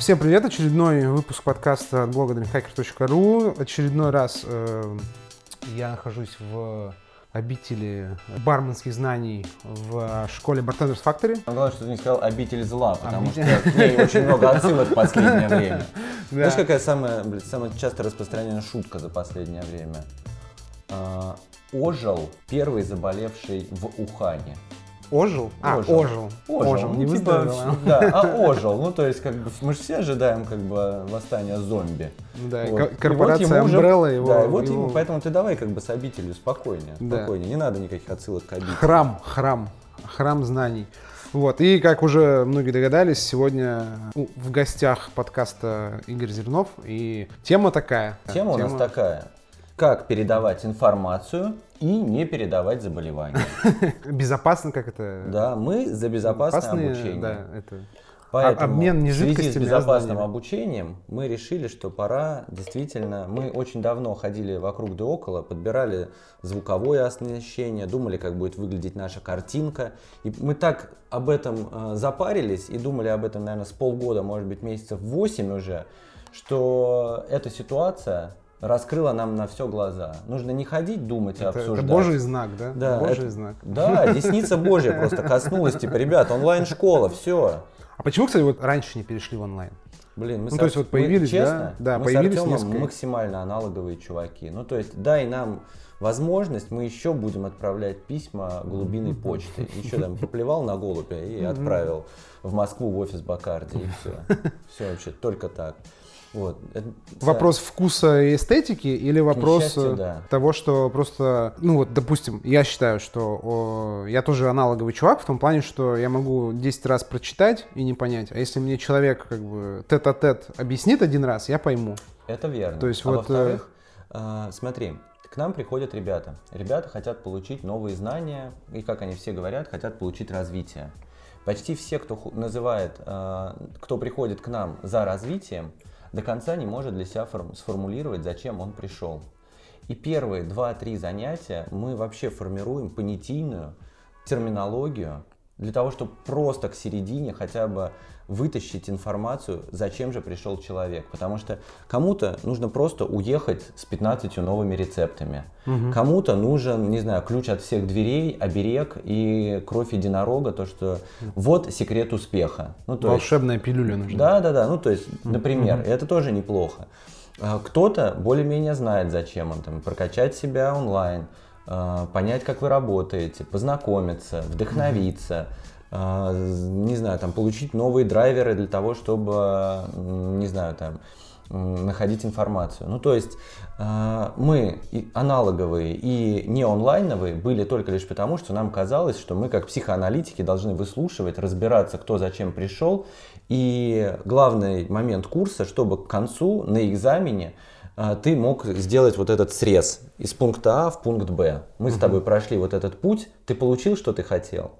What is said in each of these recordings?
Всем привет! Очередной выпуск подкаста от блога dreamhacker.ru. Очередной раз э, я нахожусь в обители барменских знаний в школе Bartenders Factory. Главное, что ты не сказал обитель зла, потому что к ней очень много отсылок в последнее время. Знаешь, какая самая, блин, самая часто распространенная шутка за последнее время? А, ожил первый заболевший в Ухане. Ожил? А, Ожил. ожил. Ожил, Ожил, ну, не типа, выздоровел. Да, а ожил. Ну, то есть, как бы, мы же все ожидаем, как бы, восстания зомби. Да, Вот. ко- И вот корпорация ему уже- Umbrella его... Да, вот его- ему, поэтому ты давай, как бы, с обителью спокойнее, Да. спокойнее. Не надо никаких отсылок к обители. Храм, храм, храм знаний. Вот, и как уже многие догадались, сегодня в гостях подкаста Игорь Зернов, и тема такая. Тема у нас такая. Как передавать информацию и не передавать заболевания. Безопасно, как это? Да, мы за безопасное Безопасные, обучение. Да, это... Поэтому обмен не в связи с жидкостями, а безопасным знаниями. обучением мы решили, что пора действительно... Мы очень давно ходили вокруг да около, подбирали звуковое оснащение, думали, как будет выглядеть наша картинка. И мы так об этом э, запарились и думали об этом, наверное, с полгода, может быть, месяцев 8 уже, что эта ситуация раскрыла нам на все глаза. Нужно не ходить, думать и Это, это обсуждать. божий знак, да? Да, Божий это- знак. Да, десница Божья просто коснулась, типа, ребят, онлайн-школа, все. А почему, кстати, вот раньше не перешли в онлайн? Блин, мы Ну, с то есть вот появились, мы, честно, да? Да, мы появились с несколько. максимально аналоговые чуваки. Ну, то есть, дай нам возможность, мы еще будем отправлять письма голубиной почты. Еще там поплевал на голубя и отправил в Москву в офис Бакарди, и все. Все вообще, только так. Вот. Это- Вопрос вкуса и эстетики или вопрос несчастью, э, да. того, что просто, ну вот, допустим, я считаю, что о, я тоже аналоговый чувак в том плане, что я могу 10 раз прочитать и не понять, а если мне человек как бы тет-а-тет объяснит один раз, я пойму. Это верно. То есть а вот, во-вторых, э, смотри, к нам приходят ребята. Ребята хотят получить новые знания, и, как они все говорят, хотят получить развитие. Почти все, кто называет, э, кто приходит к нам за развитием, до конца не может для себя форм- сформулировать, зачем он пришел. И первые 2-3 занятия мы вообще формируем понятийную терминологию для того, чтобы просто к середине хотя бы вытащить информацию, зачем же пришел человек. Потому что кому-то нужно просто уехать с 15 новыми рецептами. Кому-то нужен, не знаю, ключ от всех дверей, оберег и кровь единорога, то, что вот секрет успеха. Ну, то есть- Волшебная пилюля нужна. да, да, да. Ну, то есть, например, это тоже неплохо. А, Кто-то более-менее знает, зачем он там, прокачать себя онлайн, а, понять, как вы работаете, познакомиться, вдохновиться, не знаю, там, получить новые драйверы для того, чтобы, не знаю, там, находить информацию. Ну, то есть а, мы и аналоговые и не онлайновые были только лишь потому, что нам казалось, что мы как психоаналитики должны выслушивать, разбираться, кто зачем пришел. И главный момент курса, чтобы к концу на экзамене а, ты мог сделать вот этот срез из пункта А в пункт Б. Мы с тобой прошли вот этот путь, ты получил, что ты хотел.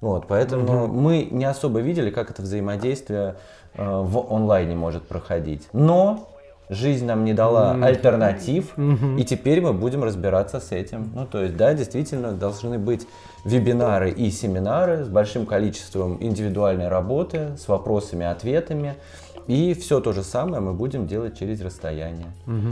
Вот, поэтому мы не особо видели, как это взаимодействие э, в онлайне может проходить. Но жизнь нам не дала альтернатив, и теперь мы будем разбираться с этим. Ну, то есть, да, действительно, должны быть вебинары и семинары с большим количеством индивидуальной работы, с вопросами, ответами. И все то же самое мы будем делать через расстояние.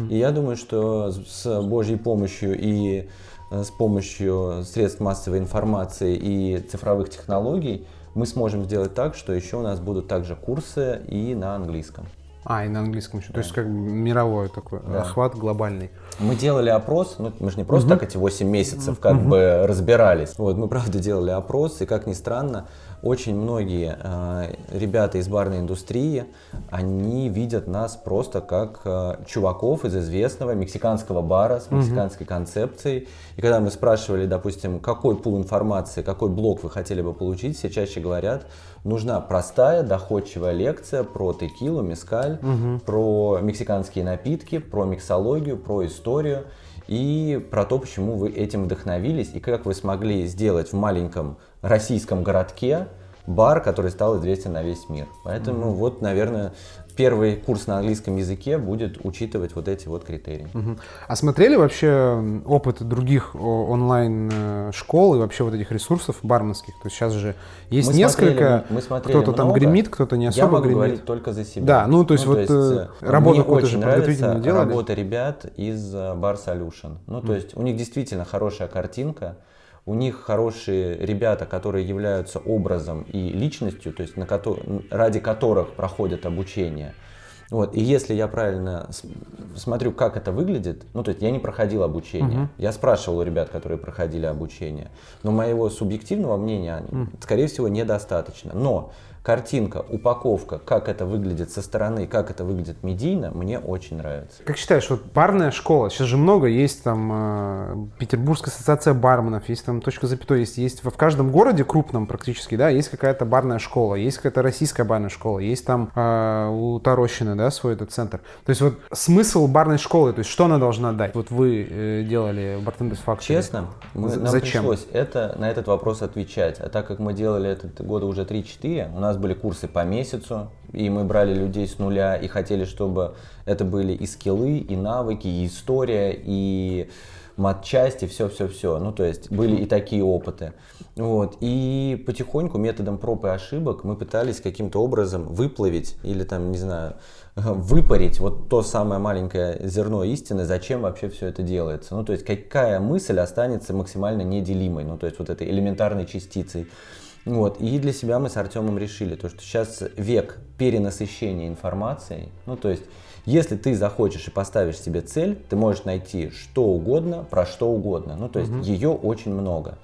И я думаю, что с- Божьей помощью и с помощью средств массовой информации и цифровых технологий мы сможем сделать так, что еще у нас будут также курсы и на английском. А, и на английском еще. То есть как бы мировой такой Да. охват глобальный. Мы делали опрос, ну мы же не просто так эти 8 месяцев как бы разбирались. Вот, мы правда делали опрос, и как ни странно, очень многие э, ребята из барной индустрии, они видят нас просто как э, чуваков из известного мексиканского бара с мексиканской концепцией. И когда мы спрашивали, допустим, какой пул информации, какой блок вы хотели бы получить, все чаще говорят, нужна простая, доходчивая лекция про текилу, мескаль, про мексиканские напитки, про миксологию, про историю и про то, почему вы этим вдохновились и как вы смогли сделать в маленьком российском городке бар, который стал известен на весь мир. Поэтому вот, наверное, первый курс на английском языке будет учитывать вот эти вот критерии. Угу. А смотрели вообще опыт других онлайн-школ и вообще вот этих ресурсов барменских? То есть сейчас же есть мы несколько, смотрели, мы кто-то там гремит, кто-то не особо Я могу гремит. говорить только за себя. Да, ну то есть ну, вот то есть, э, работа какую-то же подготовительную делали? работа ребят из э, Bar Solution. Ну то mm. есть у них действительно хорошая картинка, у них хорошие ребята, которые являются образом и личностью, то есть на ко- ради которых проходят обучение. Вот. И если я правильно смотрю, как это выглядит, ну, то есть я не проходил обучение. Угу. Я спрашивал у ребят, которые проходили обучение. Но моего субъективного мнения, угу. скорее всего, недостаточно. Но картинка, упаковка, как это выглядит со стороны, как это выглядит медийно, мне очень нравится. Как считаешь, вот барная школа, сейчас же много, есть там э, Петербургская ассоциация барменов, есть там точка запятой, есть, есть в каждом городе крупном практически, да, есть какая-то барная школа, есть какая-то российская барная школа, есть там э, у Тарощины, да, свой этот центр. То есть вот смысл барной школы, то есть что она должна дать? Вот вы э, делали Bartenders Factory. Честно, мы, нам Зачем? пришлось это, на этот вопрос отвечать. А так как мы делали это года уже 3-4, у нас нас были курсы по месяцу, и мы брали людей с нуля и хотели, чтобы это были и скиллы, и навыки, и история, и матчасти, все-все-все. Ну, то есть были и такие опыты. Вот. И потихоньку методом проб и ошибок мы пытались каким-то образом выплавить или там, не знаю, выпарить вот то самое маленькое зерно истины, зачем вообще все это делается. Ну, то есть какая мысль останется максимально неделимой, ну, то есть вот этой элементарной частицей. Вот. И для себя мы с Артемом решили, то, что сейчас век перенасыщения информацией. Ну, то есть, если ты захочешь и поставишь себе цель, ты можешь найти что угодно, про что угодно. Ну, то есть, угу. ее очень много.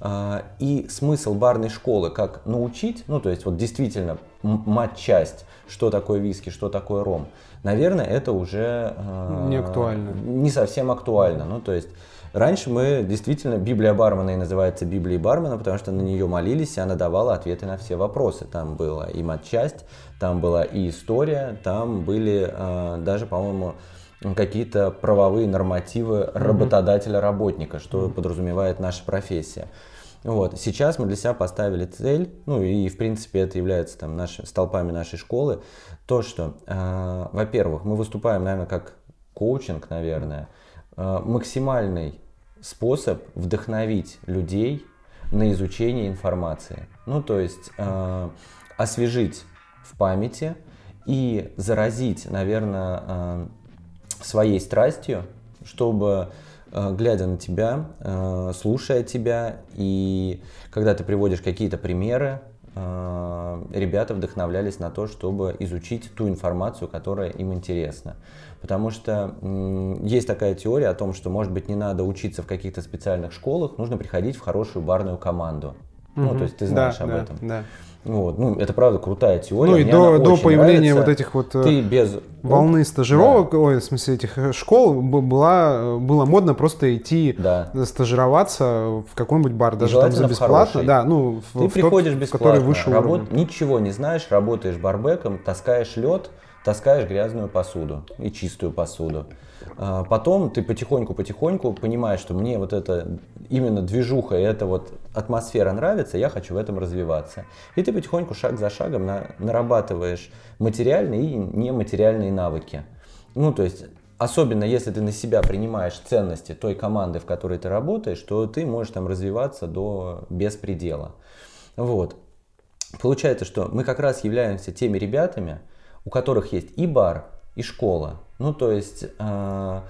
А, и смысл барной школы, как научить, ну, то есть, вот действительно, мать-часть, что такое виски, что такое ром, наверное, это уже... А, не актуально. Не совсем актуально. Ну, то есть, Раньше мы действительно, Библия бармена и называется Библией бармена, потому что на нее молились, и она давала ответы на все вопросы. Там была и матчасть, там была и история, там были э, даже, по-моему, какие-то правовые нормативы работодателя-работника, что подразумевает наша профессия. Вот. Сейчас мы для себя поставили цель, ну и в принципе это является там наши, столпами нашей школы, то, что, э, во-первых, мы выступаем, наверное, как коучинг, наверное, э, максимальный способ вдохновить людей на изучение информации. Ну, то есть э, освежить в памяти и заразить, наверное, э, своей страстью, чтобы, э, глядя на тебя, э, слушая тебя, и когда ты приводишь какие-то примеры, ребята вдохновлялись на то, чтобы изучить ту информацию, которая им интересна. Потому что есть такая теория о том, что, может быть, не надо учиться в каких-то специальных школах, нужно приходить в хорошую барную команду. Угу. Ну, то есть ты знаешь да, об да, этом. Да. Вот, ну, это правда крутая теория. Ну и Мне до, до появления нравится. вот этих вот ты э, без... волны стажировок, да. ой, в смысле этих э, школ, была, было модно просто идти да. стажироваться в какой-нибудь бар, даже там за бесплатно. Да, ну, ты в приходишь тот, бесплатно, который выше работ... ничего не знаешь, работаешь барбеком, таскаешь лед, таскаешь грязную посуду и чистую посуду. А, потом ты потихоньку-потихоньку понимаешь, что мне вот это именно движуха и эта вот атмосфера нравится, я хочу в этом развиваться. И ты потихоньку, шаг за шагом на, нарабатываешь материальные и нематериальные навыки. Ну, то есть Особенно если ты на себя принимаешь ценности той команды, в которой ты работаешь, то ты можешь там развиваться до беспредела. Вот. Получается, что мы как раз являемся теми ребятами, у которых есть и бар, и школа. Ну, то есть э,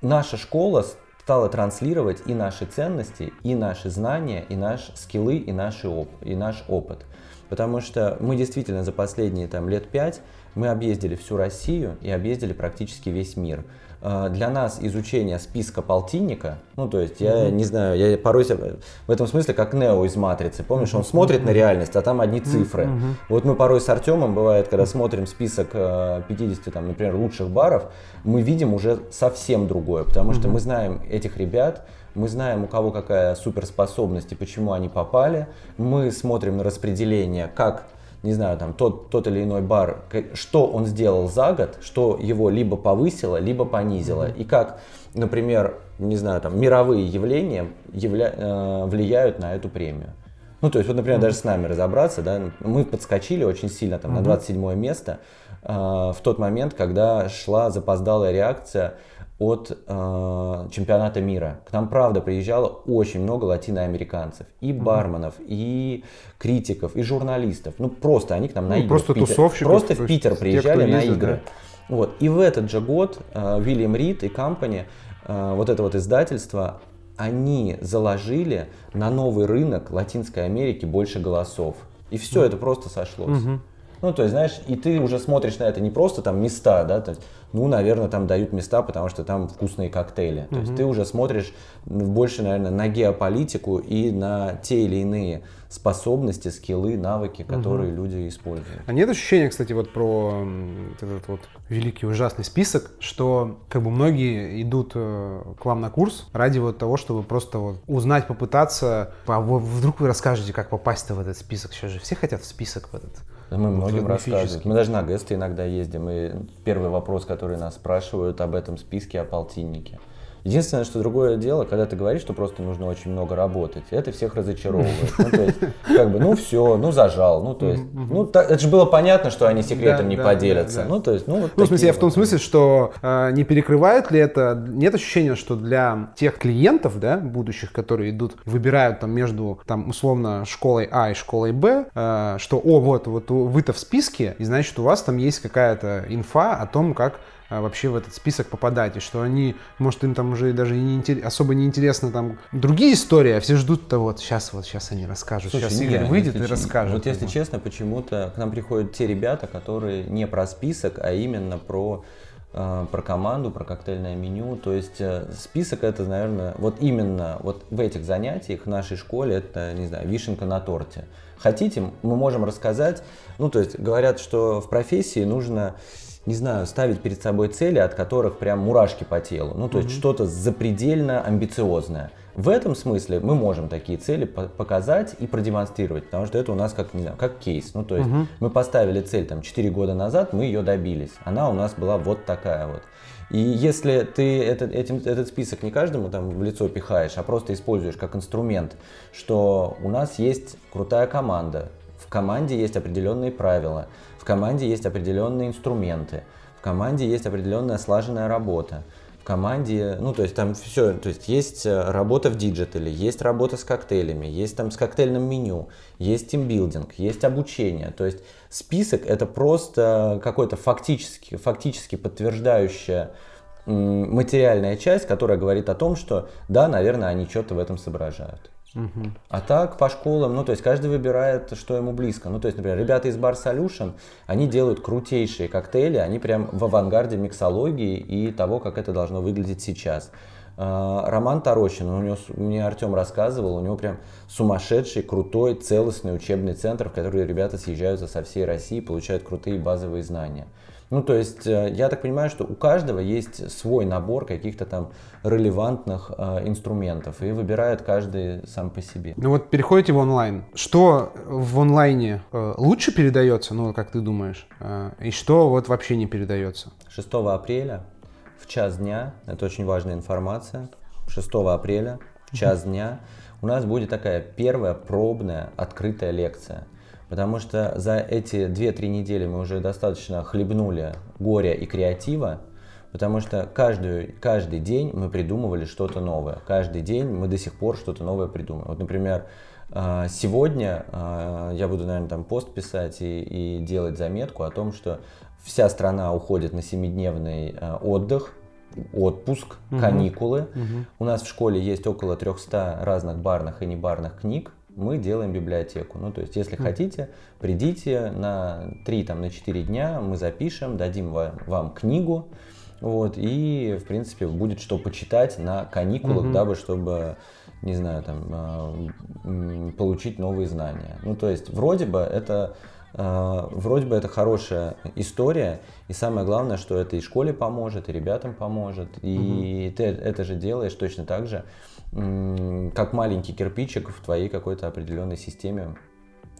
наша школа стала транслировать и наши ценности, и наши знания, и наши скиллы, и, наши оп и наш опыт. Потому что мы действительно за последние там, лет пять мы объездили всю Россию и объездили практически весь мир. А, для нас изучение списка полтинника, ну то есть я mm-hmm. не знаю, я порой в этом смысле как Нео из Матрицы, помнишь, он смотрит mm-hmm. на реальность, а там одни цифры. Mm-hmm. Вот мы порой с Артемом, бывает, когда смотрим список 50, там, например, лучших баров, мы видим уже совсем другое, потому mm-hmm. что мы знаем этих ребят, мы знаем, у кого какая суперспособность и почему они попали, мы смотрим на распределение, как не знаю, там тот, тот или иной бар, что он сделал за год, что его либо повысило, либо понизило. И как, например, не знаю, там мировые явления явля, э, влияют на эту премию. Ну, то есть, вот, например, даже с нами разобраться, да, мы подскочили очень сильно там, на 27 место э, в тот момент, когда шла запоздалая реакция от э, чемпионата мира. К нам, правда, приезжало очень много латиноамериканцев. И барменов, и критиков, и журналистов. Ну, просто они к нам на Ну, игры. просто тусовщиков, Просто то в Питер те, приезжали на ездит, игры. Вот. И в этот же год э, Вильям Рид и компания, э, вот это вот издательство, они заложили на новый рынок Латинской Америки больше голосов. И все это просто сошлось. Ну, то есть, знаешь, и ты уже смотришь на это не просто там места, да, то есть, ну, наверное, там дают места, потому что там вкусные коктейли. То есть ты уже смотришь больше, наверное, на геополитику и на те или иные способности, скиллы, навыки, которые люди используют. А нет ощущения, кстати, вот про этот вот великий ужасный список, что как бы многие идут э, к вам на курс ради вот того, чтобы просто вот узнать, попытаться, а вдруг вы расскажете, как попасть-то в этот список. Сейчас же все хотят в список в этот. Мы многим Вот рассказываем. мифический. Мы даже на гесты иногда ездим, и первый вопрос, который нас спрашивают об этом списке, о полтиннике. Единственное, что другое дело, когда ты говоришь, что просто нужно очень много работать, это всех разочаровывает. Ну, то есть, как бы, ну все, ну зажал, ну то есть, ну так, это же было понятно, что они секретом Да, не да, поделятся. да. Ну то есть, ну вот Ну, в смысле, я такие в том вот. смысле, что э, не перекрывает ли это, нет ощущения, что для тех клиентов, да, будущих, которые идут, выбирают там между, там, условно, школой А и школой Б, э, что, о, вот, вот вы-то в списке, и значит, у вас там есть какая-то инфа о том, как вообще в этот список попадать, и что они, может, им там уже даже и не особо не интересно там другие истории, а все ждут-то вот, сейчас вот, сейчас они расскажут, Слушай, сейчас Игорь выйдет и расскажет. Вот если честно, почему-то к нам приходят те ребята, которые не про список, а именно про э, про команду, про коктейльное меню. То есть э, список это, наверное, вот именно вот в этих занятиях в нашей школе это, не знаю, вишенка на торте. Хотите, мы можем рассказать. Ну, то есть говорят, что в профессии нужно не знаю, ставить перед собой цели, от которых прям мурашки по телу. Ну, то есть что-то запредельно амбициозное. В этом смысле мы можем такие цели по- показать и продемонстрировать, потому что это у нас как, не знаю, как кейс. Ну, то есть мы поставили цель там 4 года назад, мы ее добились. Она у нас была вот такая вот. И если ты этот, этим, этот список не каждому там в лицо пихаешь, а просто используешь как инструмент, что у нас есть крутая команда, в команде есть определенные правила, в команде есть определенные инструменты, в команде есть определенная слаженная работа, в команде, ну то есть там все, то есть есть э, работа в диджитале, есть работа с коктейлями, есть там с коктейльным меню, есть тимбилдинг, есть обучение, то есть список это просто какой-то фактически, фактически подтверждающая материальная часть, которая говорит о том, что да, наверное, они что-то в этом соображают. А так по школам, ну то есть каждый выбирает, что ему близко. Ну то есть, например, ребята из Bar Solution, они делают крутейшие коктейли, они прям в авангарде миксологии и того, как это должно выглядеть сейчас. А, Роман Тарощин, у него, мне Артем рассказывал, у него прям сумасшедший, крутой, целостный учебный центр, в который ребята съезжаются со всей России, получают крутые базовые знания. Ну, то есть, э, я так понимаю, что у каждого есть свой набор каких-то там релевантных э, инструментов, и выбирает каждый сам по себе. Ну вот переходите в онлайн. Что в онлайне э, лучше передается, ну как ты думаешь, э, и что вот вообще не передается? 6 апреля в час дня, это очень важная информация, 6 апреля в час дня у нас будет такая первая пробная открытая лекция. Потому что за эти 2-3 недели мы уже достаточно хлебнули горя и креатива, потому что каждую, каждый день мы придумывали что-то новое. Каждый день мы до сих пор что-то новое придумываем. Вот, например, э, сегодня э, я буду, наверное, там пост писать и, и делать заметку о том, что вся страна уходит на семидневный э, отдых, отпуск, каникулы. У нас в школе есть около 300 разных барных и небарных книг. Мы делаем библиотеку. Ну, то есть, если хотите, придите на 3, там, на 4 дня, мы запишем, дадим вам, вам книгу. Вот, и, в принципе, будет что почитать на каникулах, дабы, чтобы, не знаю, там, м, получить новые знания. Ну, то есть, вроде бы это э, вроде бы это хорошая история, и самое главное, что это и школе поможет, и ребятам поможет, и ты это же делаешь точно так же, как маленький кирпичик в твоей какой-то определенной системе,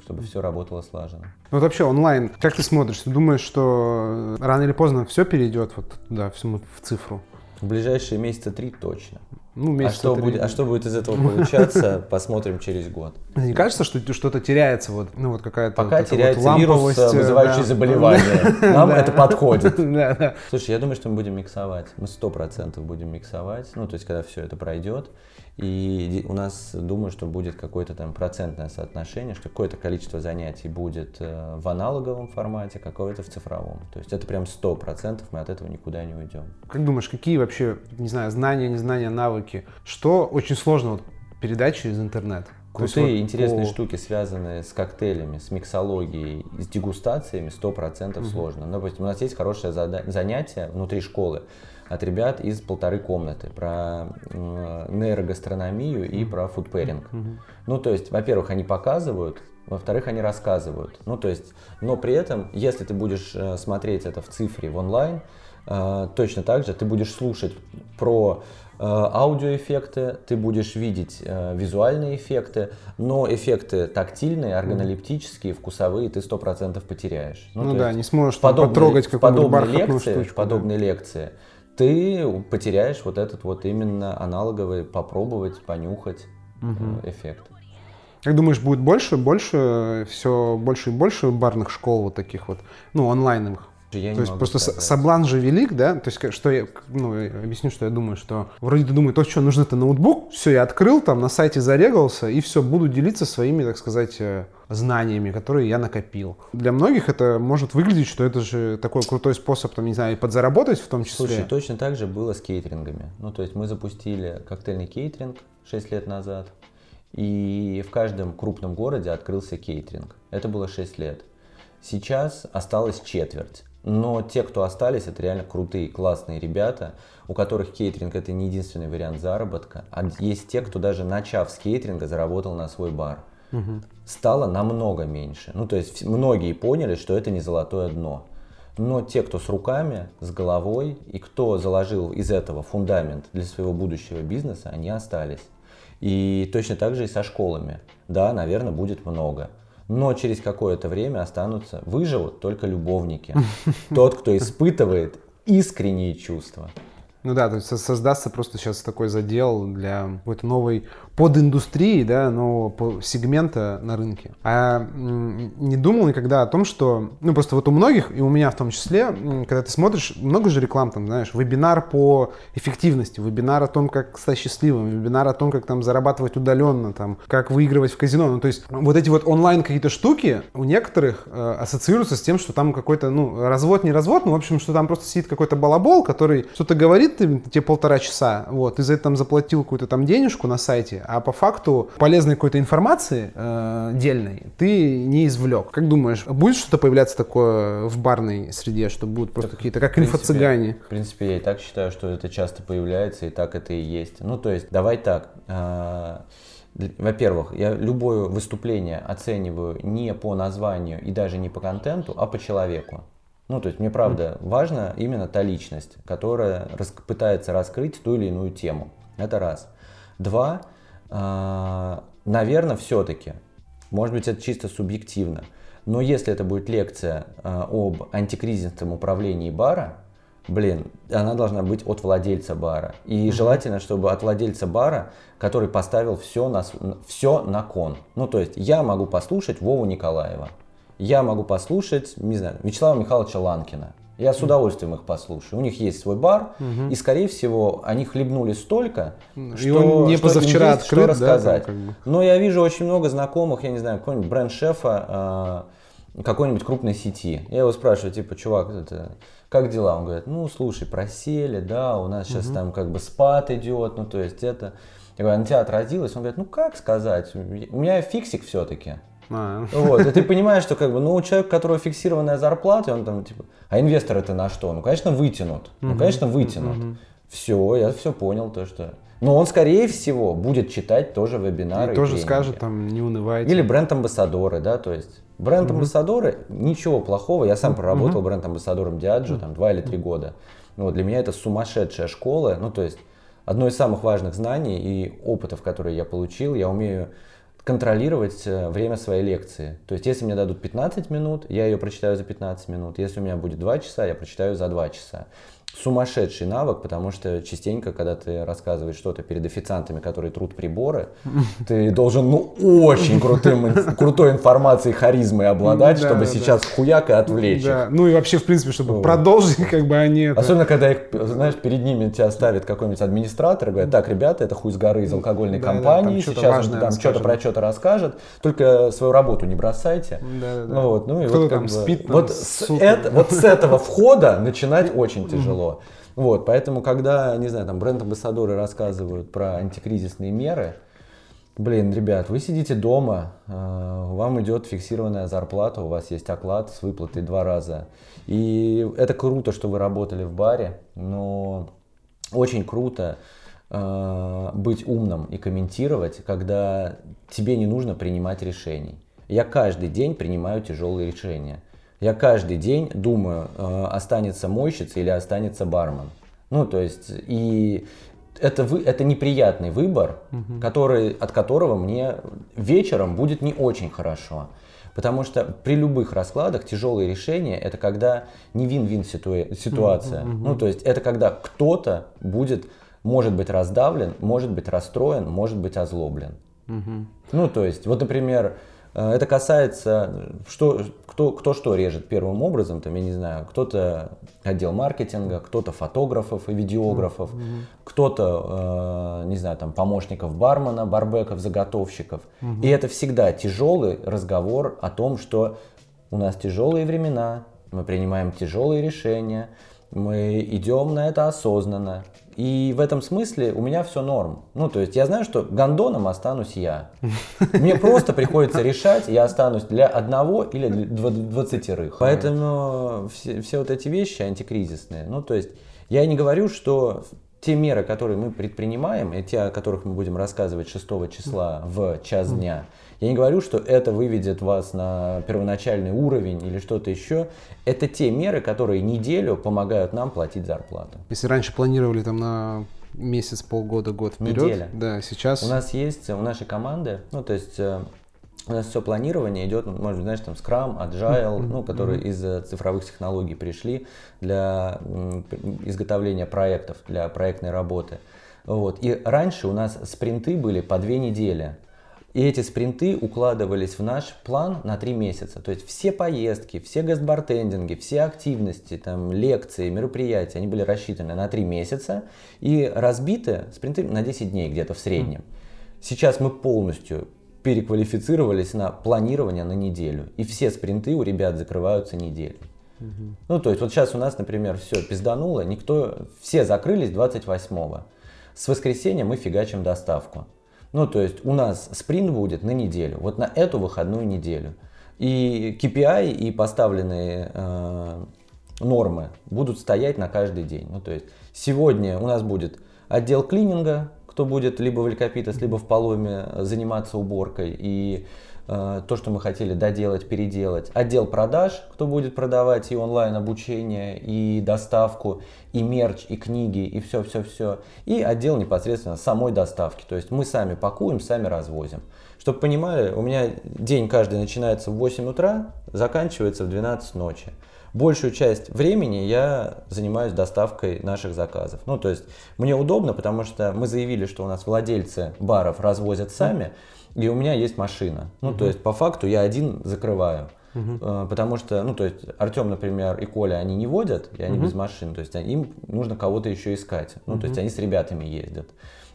чтобы все работало слаженно. Ну вот вообще онлайн, как ты смотришь? Ты думаешь, что рано или поздно все перейдет вот туда, всему в цифру? В ближайшие месяца три точно. Ну, а, что будет, а что будет из этого получаться, посмотрим через год. Не кажется, что что-то теряется, вот, ну вот какая-то Пока вот теряется вот вирус, э, вызывающий да. заболевание. Нам это подходит. Слушай, я думаю, что мы будем миксовать. Мы сто процентов будем миксовать. Ну, то есть, когда все это пройдет. И у нас, думаю, что будет какое-то там процентное соотношение, что какое-то количество занятий будет э, в аналоговом формате, какое-то в цифровом. То есть это прям сто процентов, мы от этого никуда не уйдем. Как думаешь, какие вообще, не знаю, знания, незнания, навыки, что очень сложно вот передать через интернет? Крутые, вот интересные по... штуки, связанные с коктейлями, с миксологией, с дегустациями, сто процентов угу. сложно. Ну, допустим, у нас есть хорошее занятие внутри школы от ребят из полторы комнаты про нейрогастрономию и про фудпэринг. Mm-hmm. Ну, то есть, во-первых, они показывают, во-вторых, они рассказывают. Ну, то есть, но при этом, если ты будешь э, смотреть это в цифре, в онлайн, э, точно так же ты будешь слушать про э, аудиоэффекты, ты будешь видеть э, визуальные эффекты, но эффекты тактильные, органолептические, вкусовые ты сто процентов потеряешь. Ну, ну да, есть, не сможешь подобные, потрогать какую-нибудь подобные лекции, штучку. Подобные да. лекции ты потеряешь вот этот вот именно аналоговый попробовать, понюхать угу. эффект. Как думаешь, будет больше, больше, все больше и больше барных школ вот таких вот, ну, онлайновых? Я то есть просто сказать. соблазн же велик, да? То есть что я, ну, объясню, что я думаю, что вроде ты думаешь, то, что нужно это ноутбук, все, я открыл, там на сайте зарегался, и все, буду делиться своими, так сказать, э, знаниями, которые я накопил. Для многих это может выглядеть, что это же такой крутой способ, там, не знаю, подзаработать в том числе. Слушай, точно так же было с кейтерингами. Ну, то есть мы запустили коктейльный кейтеринг 6 лет назад, и в каждом крупном городе открылся кейтеринг. Это было 6 лет. Сейчас осталось четверть. Но те, кто остались, это реально крутые, классные ребята, у которых кейтеринг это не единственный вариант заработка. А есть те, кто даже начав с кейтеринга, заработал на свой бар. Угу. Стало намного меньше. Ну, то есть многие поняли, что это не золотое дно. Но те, кто с руками, с головой и кто заложил из этого фундамент для своего будущего бизнеса, они остались. И точно так же и со школами. Да, наверное, будет много но через какое-то время останутся, выживут только любовники. Тот, кто испытывает искренние чувства. Ну да, то есть создастся просто сейчас такой задел для какой-то новой подиндустрии, да, нового сегмента на рынке. А не думал никогда о том, что, ну просто вот у многих, и у меня в том числе, когда ты смотришь, много же реклам там, знаешь, вебинар по эффективности, вебинар о том, как стать счастливым, вебинар о том, как там зарабатывать удаленно, там, как выигрывать в казино. Ну то есть вот эти вот онлайн какие-то штуки у некоторых э, ассоциируются с тем, что там какой-то, ну, развод, не развод, ну, в общем, что там просто сидит какой-то балабол, который что-то говорит, тебе полтора часа, вот, ты за это там заплатил какую-то там денежку на сайте, а по факту полезной какой-то информации э, дельной ты не извлек. Как думаешь, будет что-то появляться такое в барной среде, что будут просто какие-то, как инфо-цыгане? В принципе, я и так считаю, что это часто появляется, и так это и есть. Ну, то есть, давай так, э, во-первых, я любое выступление оцениваю не по названию и даже не по контенту, а по человеку. Ну, то есть мне правда важна именно та личность, которая рас, пытается раскрыть ту или иную тему. Это раз. Два, наверное, все-таки, может быть, это чисто субъективно, но если это будет лекция э, об антикризисном управлении бара, блин, она должна быть от владельца бара. И mm-hmm. желательно, чтобы от владельца бара, который поставил все на, все на кон. Ну, то есть я могу послушать Вову Николаева я могу послушать, не знаю, Вячеслава Михайловича Ланкина. Я с удовольствием их послушаю. У них есть свой бар, угу. и, скорее всего, они хлебнули столько, и что, он не что позавчера есть, открыт, что рассказать. Да, как бы. Но я вижу очень много знакомых, я не знаю, какой-нибудь бренд-шефа э, какой-нибудь крупной сети. Я его спрашиваю, типа, чувак, это, как дела? Он говорит, ну, слушай, просели, да, у нас сейчас угу. там как бы спад идет, ну, то есть это... Я говорю, а на тебя отразилось? Он говорит, ну, как сказать, у меня фиксик все-таки. А. Вот, и ты понимаешь, что как бы, ну, у человека, у которого фиксированная зарплата, он там, типа, а инвестор это на что? Ну, конечно, вытянут. Ну, конечно, вытянут. Все, я все понял, то, что... Но он, скорее всего, будет читать тоже вебинары. И, и тоже тренинги. скажет, там, не унывайте. Или бренд-амбассадоры, да, то есть бренд-амбассадоры, ничего плохого. Я сам проработал бренд-амбассадором Диаджо, там, два или три года. Вот, для меня это сумасшедшая школа, ну, то есть одно из самых важных знаний и опытов, которые я получил, я умею контролировать э, время своей лекции. То есть, если мне дадут 15 минут, я ее прочитаю за 15 минут. Если у меня будет 2 часа, я прочитаю за 2 часа. Сумасшедший навык, потому что частенько, когда ты рассказываешь что-то перед официантами, которые трут приборы, ты должен, ну, очень крутым, крутой информацией, харизмой обладать, да, чтобы да, сейчас да. хуяк и отвлечь да. Ну и вообще, в принципе, чтобы вот. продолжить, как бы они... Это... Особенно, когда их, знаешь, перед ними тебя ставит какой-нибудь администратор и говорит, так, ребята, это хуй с горы из алкогольной да, компании, да, сейчас он там что-то про что-то расскажет, только свою работу не бросайте. Да, да, да. Вот, ну и Кто вот, там бы, спит, вот, с, это, вот с этого входа начинать очень тяжело. Вот, поэтому, когда, не знаю, там бренд-амбассадоры рассказывают про антикризисные меры, блин, ребят, вы сидите дома, э, вам идет фиксированная зарплата, у вас есть оклад с выплатой два раза. И это круто, что вы работали в баре, но очень круто э, быть умным и комментировать, когда тебе не нужно принимать решений. Я каждый день принимаю тяжелые решения. Я каждый день думаю, э, останется мойщица или останется бармен. Ну, то есть, и это, вы, это неприятный выбор, угу. который, от которого мне вечером будет не очень хорошо. Потому что при любых раскладах тяжелые решения это когда не вин-вин ситуа- ситуация. Угу, угу. Ну, то есть это когда кто-то будет, может быть, раздавлен, может быть расстроен, может быть озлоблен. Угу. Ну, то есть, вот, например, это касается, что, кто, кто что режет первым образом, там, я не знаю, кто-то отдел маркетинга, кто-то фотографов и видеографов, mm-hmm. кто-то, э, не знаю, там, помощников бармена, барбеков, заготовщиков. Mm-hmm. И это всегда тяжелый разговор о том, что у нас тяжелые времена, мы принимаем тяжелые решения, мы идем на это осознанно. И в этом смысле у меня все норм. Ну, то есть я знаю, что гондоном останусь я. Мне просто приходится решать, я останусь для одного или для двадцатерых. Поэтому все, все вот эти вещи антикризисные. Ну, то есть я не говорю, что те меры, которые мы предпринимаем, и те, о которых мы будем рассказывать 6 числа в час дня, я не говорю, что это выведет вас на первоначальный уровень или что-то еще. Это те меры, которые неделю помогают нам платить зарплату. Если раньше планировали там на месяц, полгода, год вперед, Неделя. да, сейчас... У нас есть, у нашей команды, ну, то есть э, у нас все планирование идет, может быть, знаешь, там Scrum, Agile, ну, которые из э, цифровых технологий пришли для изготовления проектов, для проектной работы. Вот. И раньше у нас спринты были по две недели. И эти спринты укладывались в наш план на три месяца. То есть все поездки, все гастбартендинги, все активности, там, лекции, мероприятия, они были рассчитаны на три месяца и разбиты спринты на 10 дней где-то в среднем. Сейчас мы полностью переквалифицировались на планирование на неделю. И все спринты у ребят закрываются неделю. Угу. Ну, то есть вот сейчас у нас, например, все пиздануло, никто, все закрылись 28-го. С воскресенья мы фигачим доставку. Ну, то есть у нас спринт будет на неделю, вот на эту выходную неделю. И KPI и поставленные э, нормы будут стоять на каждый день. Ну, то есть сегодня у нас будет отдел клининга, кто будет либо в Ликопитес, либо в Поломе заниматься уборкой. И то, что мы хотели доделать, переделать. Отдел продаж, кто будет продавать и онлайн обучение, и доставку, и мерч, и книги, и все-все-все. И отдел непосредственно самой доставки. То есть мы сами пакуем, сами развозим. Чтобы понимали, у меня день каждый начинается в 8 утра, заканчивается в 12 ночи. Большую часть времени я занимаюсь доставкой наших заказов. Ну, то есть мне удобно, потому что мы заявили, что у нас владельцы баров развозят сами. И у меня есть машина. Ну, угу. то есть, по факту я один закрываю. Угу. Потому что, ну, то есть, Артем, например, и Коля, они не водят, и они угу. без машин. То есть, им нужно кого-то еще искать. Ну, угу. то есть, они с ребятами ездят.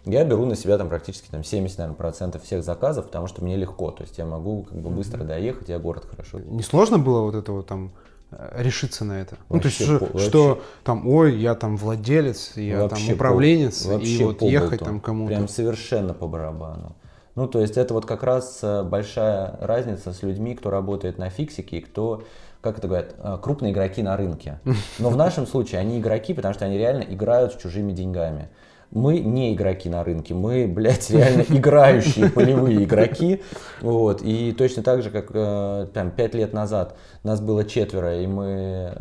Я беру на себя там практически там 70, наверное, процентов всех заказов, потому что мне легко. То есть, я могу как бы быстро доехать, я город хорошо. Не сложно было вот это вот там э, решиться на это. Вообще, ну, то есть, вообще, что там, ой, я там владелец, я вообще там управленец, и вот ехать там кому-то. Прям совершенно по барабану. Ну, то есть это вот как раз э, большая разница с людьми, кто работает на фиксике и кто, как это говорят, э, крупные игроки на рынке. Но в нашем случае они игроки, потому что они реально играют с чужими деньгами. Мы не игроки на рынке, мы, блядь, реально играющие полевые игроки. Вот. И точно так же, как э, там, пять лет назад нас было четверо, и мы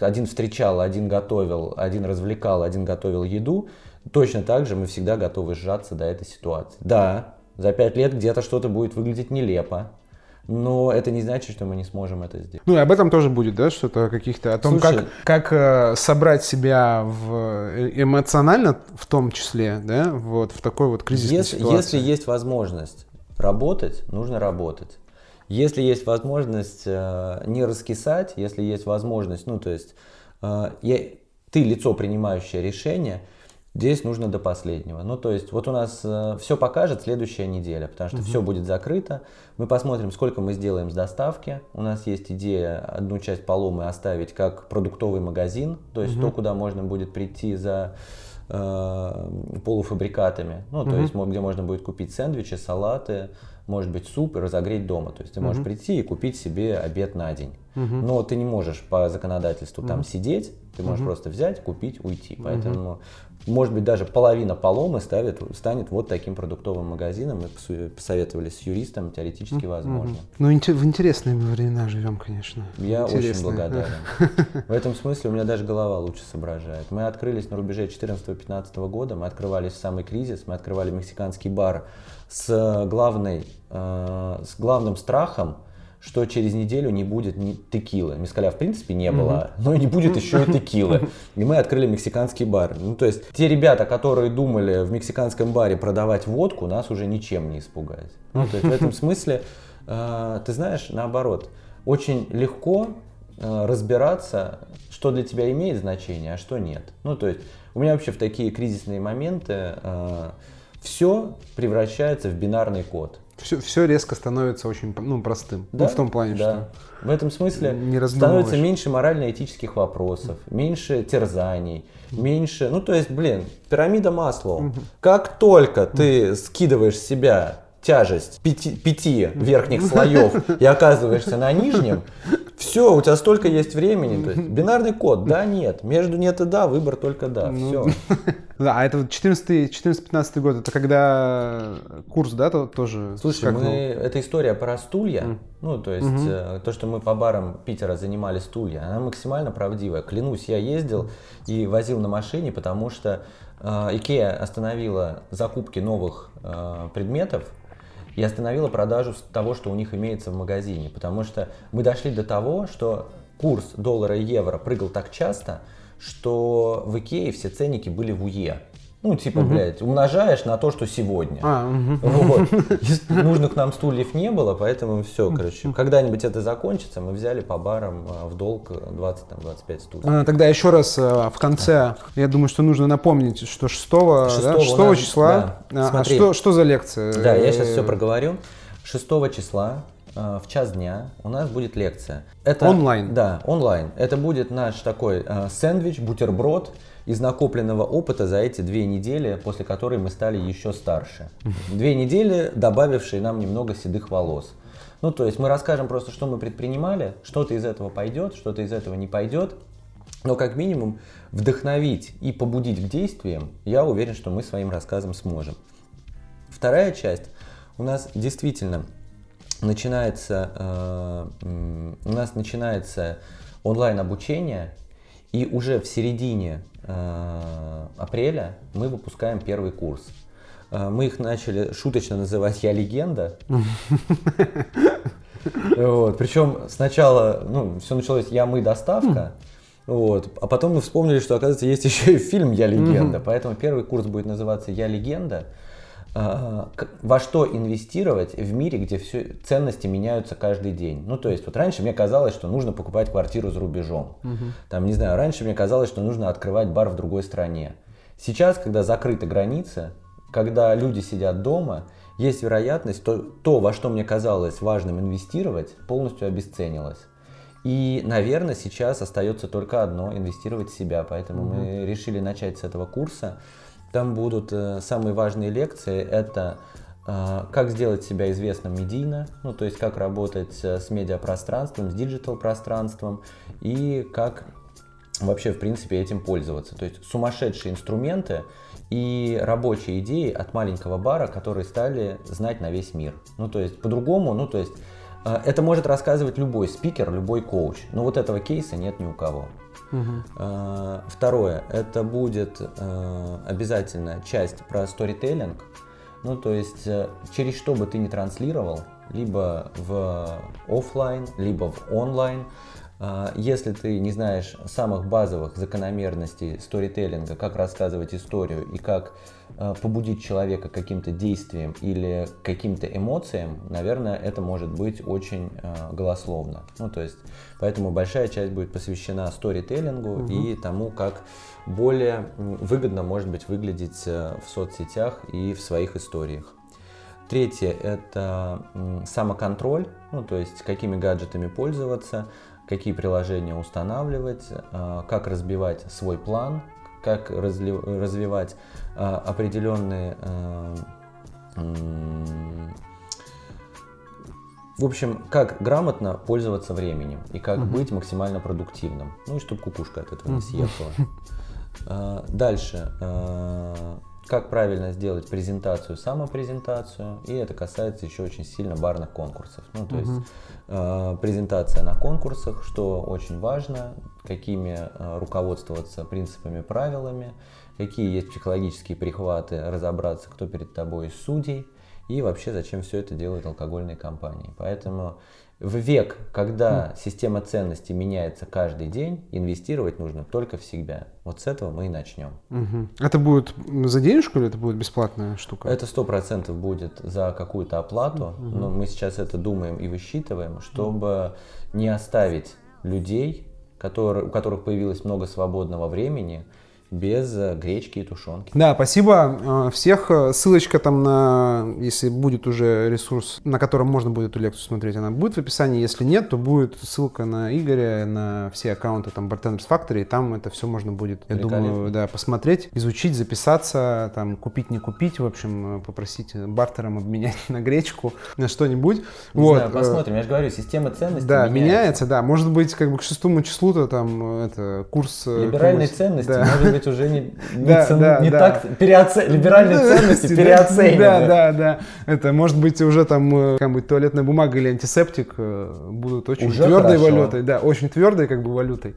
один встречал, один готовил, один развлекал, один готовил еду, точно так же мы всегда готовы сжаться до этой ситуации. Да, за пять лет где-то что-то будет выглядеть нелепо. но это не значит, что мы не сможем это сделать. Ну и об этом тоже будет, да, что-то каких-то, о том, Слушай, как, как э, собрать себя в, э, эмоционально в том числе, да, вот в такой вот кризисной если, ситуации. Если есть возможность работать, нужно работать. Если есть возможность э, не раскисать, если есть возможность, ну то есть э, я, ты лицо, принимающее решение, Здесь нужно до последнего. Ну, то есть, вот у нас э, все покажет следующая неделя, потому что угу. все будет закрыто. Мы посмотрим, сколько мы сделаем с доставки. У нас есть идея одну часть поломы оставить как продуктовый магазин, то есть угу. то, куда можно будет прийти за э, полуфабрикатами. Ну, то угу. есть, где можно будет купить сэндвичи, салаты, может быть, суп и разогреть дома. То есть, ты можешь угу. прийти и купить себе обед на день. Угу. Но ты не можешь по законодательству угу. там сидеть, ты можешь угу. просто взять, купить, уйти. Поэтому может быть, даже половина поломы ставит, станет вот таким продуктовым магазином. Мы посоветовались с юристом, теоретически возможно. Ну, в интересные времена живем, конечно. Я Интересные. очень благодарен. В этом смысле у меня даже голова лучше соображает. Мы открылись на рубеже 14-15 года, мы открывались в самый кризис, мы открывали мексиканский бар с, главной, э, с главным страхом, что через неделю не будет ни текилы. Мискаля в принципе не было, mm-hmm. но и не будет еще и текилы. И мы открыли мексиканский бар. Ну, то есть те ребята, которые думали в мексиканском баре продавать водку, нас уже ничем не испугать. Ну, то есть в этом смысле, э, ты знаешь, наоборот, очень легко э, разбираться, что для тебя имеет значение, а что нет. Ну, то есть у меня вообще в такие кризисные моменты э, все превращается в бинарный код. Все, все резко становится очень ну, простым. Да? Ну, в том плане, да. что... В этом смысле не становится меньше морально-этических вопросов, меньше терзаний, меньше... Ну, то есть, блин, пирамида масла. Как только ты скидываешь с себя тяжесть пяти, пяти верхних слоев и оказываешься на нижнем, все, у тебя столько есть времени. То есть бинарный код, да, нет. Между нет и да, выбор только да. Ну, все. Да, а это вот 14-15 год, это когда курс, да, то, тоже Слушай, мы, это история про стулья. Mm. Ну, то есть mm-hmm. то, что мы по барам Питера занимали стулья, она максимально правдивая. Клянусь, я ездил и возил на машине, потому что э, Икея остановила закупки новых э, предметов, и остановила продажу того, что у них имеется в магазине. Потому что мы дошли до того, что курс доллара и евро прыгал так часто, что в Икее все ценники были в УЕ. Ну, типа, угу. блядь, умножаешь на то, что сегодня. А, угу. вот. Нужных нам стульев не было, поэтому все, короче. Когда-нибудь это закончится, мы взяли по барам а, в долг 20-25 стульев. А, тогда еще раз а, в конце, я думаю, что нужно напомнить, что 6, 6, да, 6 нас, числа, да. а, что, что за лекция? Да, я сейчас все проговорю. 6 числа в час дня у нас будет лекция. Это, онлайн? Да, онлайн. Это будет наш такой сэндвич, бутерброд, из накопленного опыта за эти две недели, после которой мы стали еще старше. Две недели, добавившие нам немного седых волос. Ну, то есть мы расскажем просто, что мы предпринимали, что-то из этого пойдет, что-то из этого не пойдет. Но как минимум вдохновить и побудить к действиям, я уверен, что мы своим рассказом сможем. Вторая часть у нас действительно начинается, э, у нас начинается онлайн обучение, и уже в середине Э, апреля мы выпускаем первый курс. Э, мы их начали шуточно называть «Я легенда». Вот. Причем сначала, ну, все началось «Я, мы, доставка». Вот. А потом мы вспомнили, что, оказывается, есть еще и фильм «Я легенда». Поэтому первый курс будет называться «Я легенда». А, во что инвестировать в мире, где все ценности меняются каждый день. Ну, то есть, вот раньше мне казалось, что нужно покупать квартиру за рубежом. Угу. Там, не знаю, раньше мне казалось, что нужно открывать бар в другой стране. Сейчас, когда закрыты границы, когда люди сидят дома, есть вероятность, что то, во что мне казалось важным инвестировать, полностью обесценилось. И, наверное, сейчас остается только одно – инвестировать в себя. Поэтому угу. мы решили начать с этого курса. Там будут э, самые важные лекции. Это э, как сделать себя известным медийно, ну то есть как работать э, с медиапространством, с digital пространством и как вообще в принципе этим пользоваться. То есть сумасшедшие инструменты и рабочие идеи от маленького бара, которые стали знать на весь мир. Ну то есть по-другому, ну то есть это может рассказывать любой спикер, любой коуч, но вот этого кейса нет ни у кого. Угу. Второе, это будет э, обязательно часть про сторителлинг. Ну, то есть, э, через что бы ты ни транслировал, либо в офлайн, либо в онлайн. А, если ты не знаешь самых базовых закономерностей сторителлинга, как рассказывать историю и как а, побудить человека каким-то действием или каким-то эмоциям, наверное, это может быть очень а, голословно. Ну, то есть, поэтому большая часть будет посвящена сторителлингу угу. и тому, как более выгодно может быть выглядеть э, в соцсетях и в своих историях. Третье – это самоконтроль, ну, то есть какими гаджетами пользоваться, какие приложения устанавливать, э, как разбивать свой план, как развивать э, определенные в общем, как грамотно пользоваться временем и как угу. быть максимально продуктивным. Ну и чтобы кукушка от этого не съехала. А, дальше. Как правильно сделать презентацию, самопрезентацию. И это касается еще очень сильно барных конкурсов. Ну, то угу. есть э, презентация на конкурсах, что очень важно, какими э, руководствоваться принципами, правилами, какие есть психологические прихваты, разобраться, кто перед тобой из судей, и вообще зачем все это делают алкогольные компании. Поэтому в век, когда система ценностей меняется каждый день, инвестировать нужно только в себя. Вот с этого мы и начнем. Угу. Это будет за денежку или это будет бесплатная штука? Это сто процентов будет за какую-то оплату, угу. но мы сейчас это думаем и высчитываем, чтобы угу. не оставить людей, которые, у которых появилось много свободного времени, без э, гречки и тушенки. Да, спасибо э, всех. Ссылочка там на, если будет уже ресурс, на котором можно будет эту лекцию смотреть, она будет в описании. Если нет, то будет ссылка на Игоря, на все аккаунты там Bartenders Factory, и там это все можно будет, я думаю, да, посмотреть, изучить, записаться, там купить, не купить, в общем, попросить бартером обменять на гречку, на что-нибудь. Не вот. знаю, посмотрим. Я же говорю, система ценностей да, меняется. меняется. да. Может быть, как бы к шестому числу-то там это курс... Либеральные ценности, да. может быть, уже не, не, да, цен, да, не да. так переоце... либеральные ценности переоценены. Да, да, да. Это может быть уже там э, какая-нибудь туалетная бумага или антисептик э, будут очень уже твердой хорошо. валютой. Да, очень твердой как бы валютой.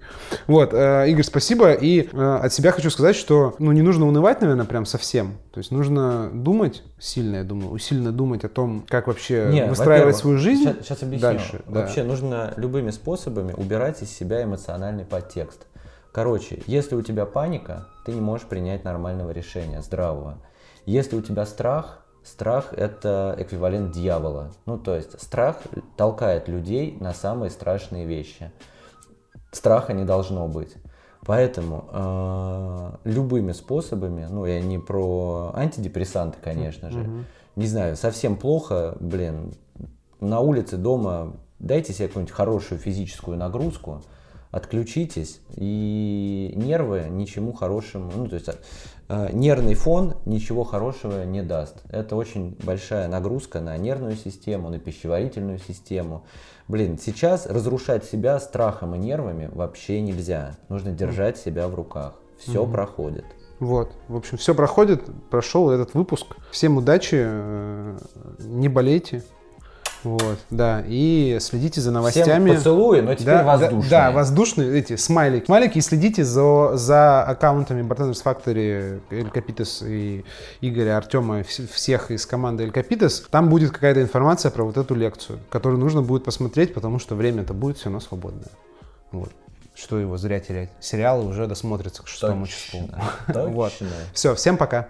Вот, э, Игорь, спасибо. И от себя хочу сказать, что ну не нужно унывать, наверное, прям совсем. То есть нужно думать сильно, я думаю, усиленно думать о том, как вообще Не, выстраивать свою жизнь. Сейчас, сейчас объясню. Дальше. Вообще да. нужно любыми способами убирать из себя эмоциональный подтекст. Короче, если у тебя паника, ты не можешь принять нормального решения, здравого. Если у тебя страх, страх это эквивалент дьявола. Ну, то есть страх толкает людей на самые страшные вещи. Страха не должно быть. Поэтому э, любыми способами, ну я не про антидепрессанты, конечно же, угу. не знаю, совсем плохо, блин, на улице дома дайте себе какую-нибудь хорошую физическую нагрузку, отключитесь, и нервы ничему хорошему, ну, то есть э, нервный фон ничего хорошего не даст. Это очень большая нагрузка на нервную систему, на пищеварительную систему. Блин, сейчас разрушать себя страхом и нервами вообще нельзя. Нужно держать себя в руках. Все угу. проходит. Вот, в общем, все проходит, прошел этот выпуск. Всем удачи, э, не болейте, вот, да. И следите за новостями. Всем поцелуи, но теперь да, воздушные. Да, да, воздушные эти смайлики. Смайлики и следите за, за аккаунтами Bartenders Factory, Эль Капитес и Игоря, Артема, всех из команды Эль Капитес. Там будет какая-то информация про вот эту лекцию, которую нужно будет посмотреть, потому что время-то будет все равно свободное. Вот. Что его зря терять? Сериалы уже досмотрятся к шестому числу. Точно. Вот. Все, всем пока.